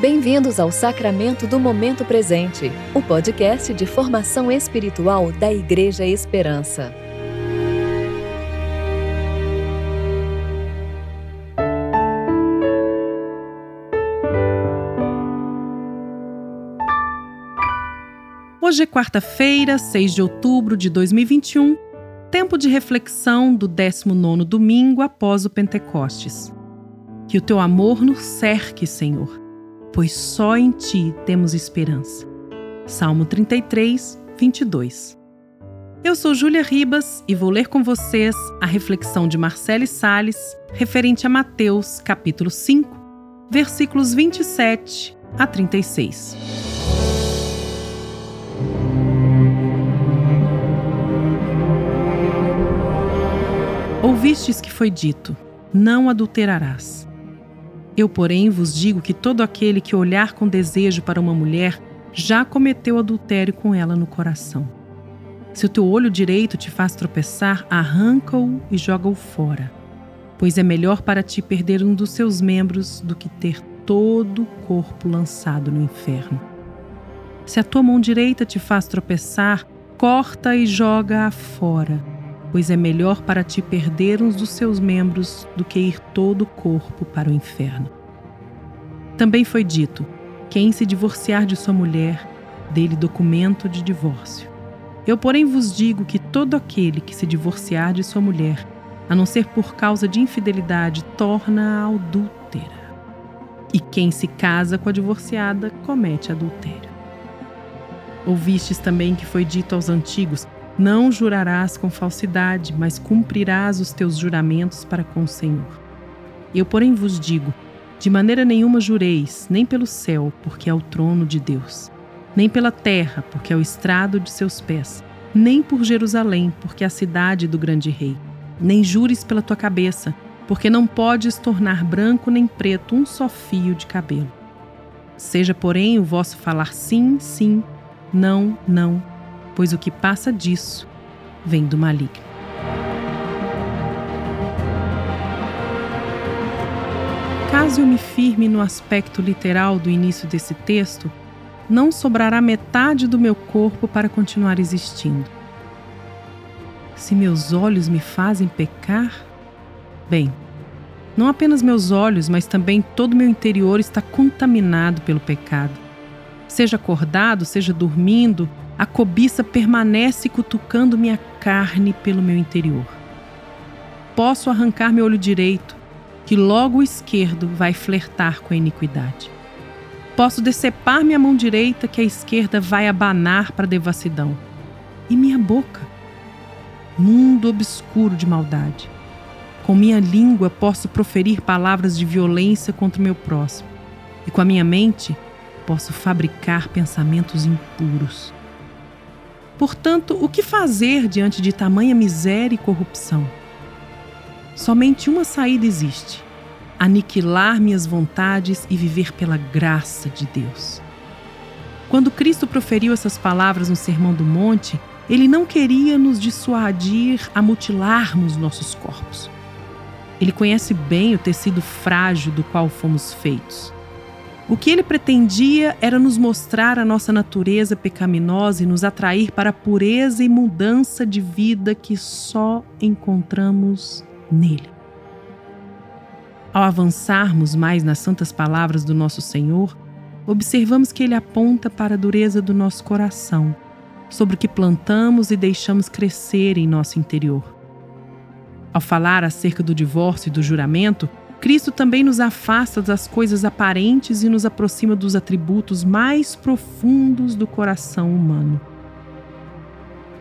Bem-vindos ao Sacramento do Momento Presente, o podcast de formação espiritual da Igreja Esperança. Hoje é quarta-feira, 6 de outubro de 2021, tempo de reflexão do 19 domingo após o Pentecostes. Que o teu amor nos cerque, Senhor pois só em ti temos esperança. Salmo 33, 22. Eu sou Júlia Ribas e vou ler com vocês a reflexão de Marcele Sales referente a Mateus, capítulo 5, versículos 27 a 36. Ouvistes que foi dito: Não adulterarás. Eu, porém, vos digo que todo aquele que olhar com desejo para uma mulher já cometeu adultério com ela no coração. Se o teu olho direito te faz tropeçar, arranca-o e joga-o fora, pois é melhor para ti perder um dos seus membros do que ter todo o corpo lançado no inferno. Se a tua mão direita te faz tropeçar, corta e joga-a fora pois é melhor para ti perder uns dos seus membros do que ir todo o corpo para o inferno. Também foi dito: quem se divorciar de sua mulher, dele documento de divórcio. Eu, porém, vos digo que todo aquele que se divorciar de sua mulher, a não ser por causa de infidelidade, torna-a adúltera. E quem se casa com a divorciada comete adultério. Ouvistes também que foi dito aos antigos: não jurarás com falsidade, mas cumprirás os teus juramentos para com o Senhor. Eu, porém, vos digo: de maneira nenhuma jureis, nem pelo céu, porque é o trono de Deus, nem pela terra, porque é o estrado de seus pés, nem por Jerusalém, porque é a cidade do grande rei. Nem jures pela tua cabeça, porque não podes tornar branco nem preto um só fio de cabelo. Seja, porém, o vosso falar sim, sim, não, não, pois o que passa disso vem do maligno. Caso eu me firme no aspecto literal do início desse texto, não sobrará metade do meu corpo para continuar existindo. Se meus olhos me fazem pecar, bem, não apenas meus olhos, mas também todo meu interior está contaminado pelo pecado. Seja acordado, seja dormindo, a cobiça permanece cutucando minha carne pelo meu interior. Posso arrancar meu olho direito, que logo o esquerdo vai flertar com a iniquidade. Posso decepar minha mão direita, que a esquerda vai abanar para a devassidão. E minha boca? Mundo obscuro de maldade. Com minha língua posso proferir palavras de violência contra o meu próximo. E com a minha mente posso fabricar pensamentos impuros. Portanto, o que fazer diante de tamanha miséria e corrupção? Somente uma saída existe: aniquilar minhas vontades e viver pela graça de Deus. Quando Cristo proferiu essas palavras no Sermão do Monte, ele não queria nos dissuadir a mutilarmos nossos corpos. Ele conhece bem o tecido frágil do qual fomos feitos. O que ele pretendia era nos mostrar a nossa natureza pecaminosa e nos atrair para a pureza e mudança de vida que só encontramos nele. Ao avançarmos mais nas santas palavras do nosso Senhor, observamos que ele aponta para a dureza do nosso coração, sobre o que plantamos e deixamos crescer em nosso interior. Ao falar acerca do divórcio e do juramento, Cristo também nos afasta das coisas aparentes e nos aproxima dos atributos mais profundos do coração humano.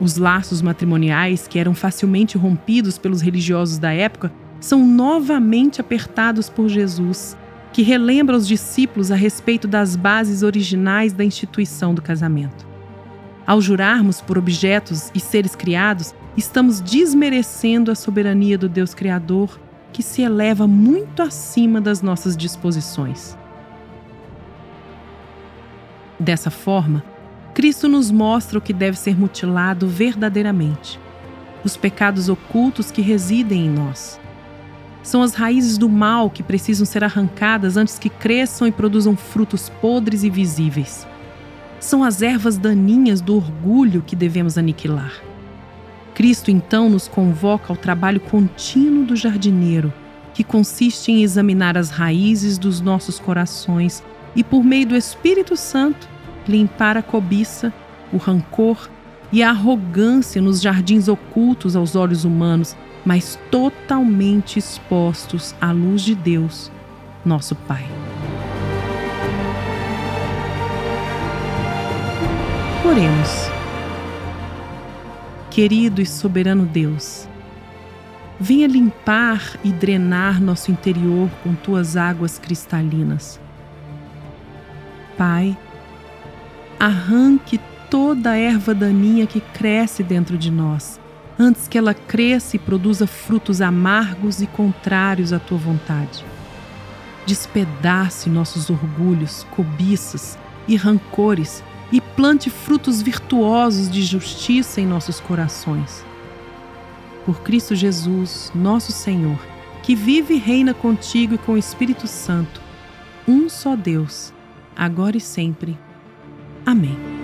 Os laços matrimoniais, que eram facilmente rompidos pelos religiosos da época, são novamente apertados por Jesus, que relembra aos discípulos a respeito das bases originais da instituição do casamento. Ao jurarmos por objetos e seres criados, estamos desmerecendo a soberania do Deus Criador que se eleva muito acima das nossas disposições. Dessa forma, Cristo nos mostra o que deve ser mutilado verdadeiramente, os pecados ocultos que residem em nós. São as raízes do mal que precisam ser arrancadas antes que cresçam e produzam frutos podres e visíveis. São as ervas daninhas do orgulho que devemos aniquilar. Cristo então nos convoca ao trabalho contínuo do jardineiro, que consiste em examinar as raízes dos nossos corações e, por meio do Espírito Santo, limpar a cobiça, o rancor e a arrogância nos jardins ocultos aos olhos humanos, mas totalmente expostos à luz de Deus, nosso Pai. Oremos. Querido e soberano Deus, venha limpar e drenar nosso interior com tuas águas cristalinas. Pai, arranque toda a erva daninha que cresce dentro de nós, antes que ela cresça e produza frutos amargos e contrários à tua vontade. Despedace nossos orgulhos, cobiças e rancores e plante frutos virtuosos de justiça em nossos corações. Por Cristo Jesus, nosso Senhor, que vive e reina contigo e com o Espírito Santo, um só Deus, agora e sempre. Amém.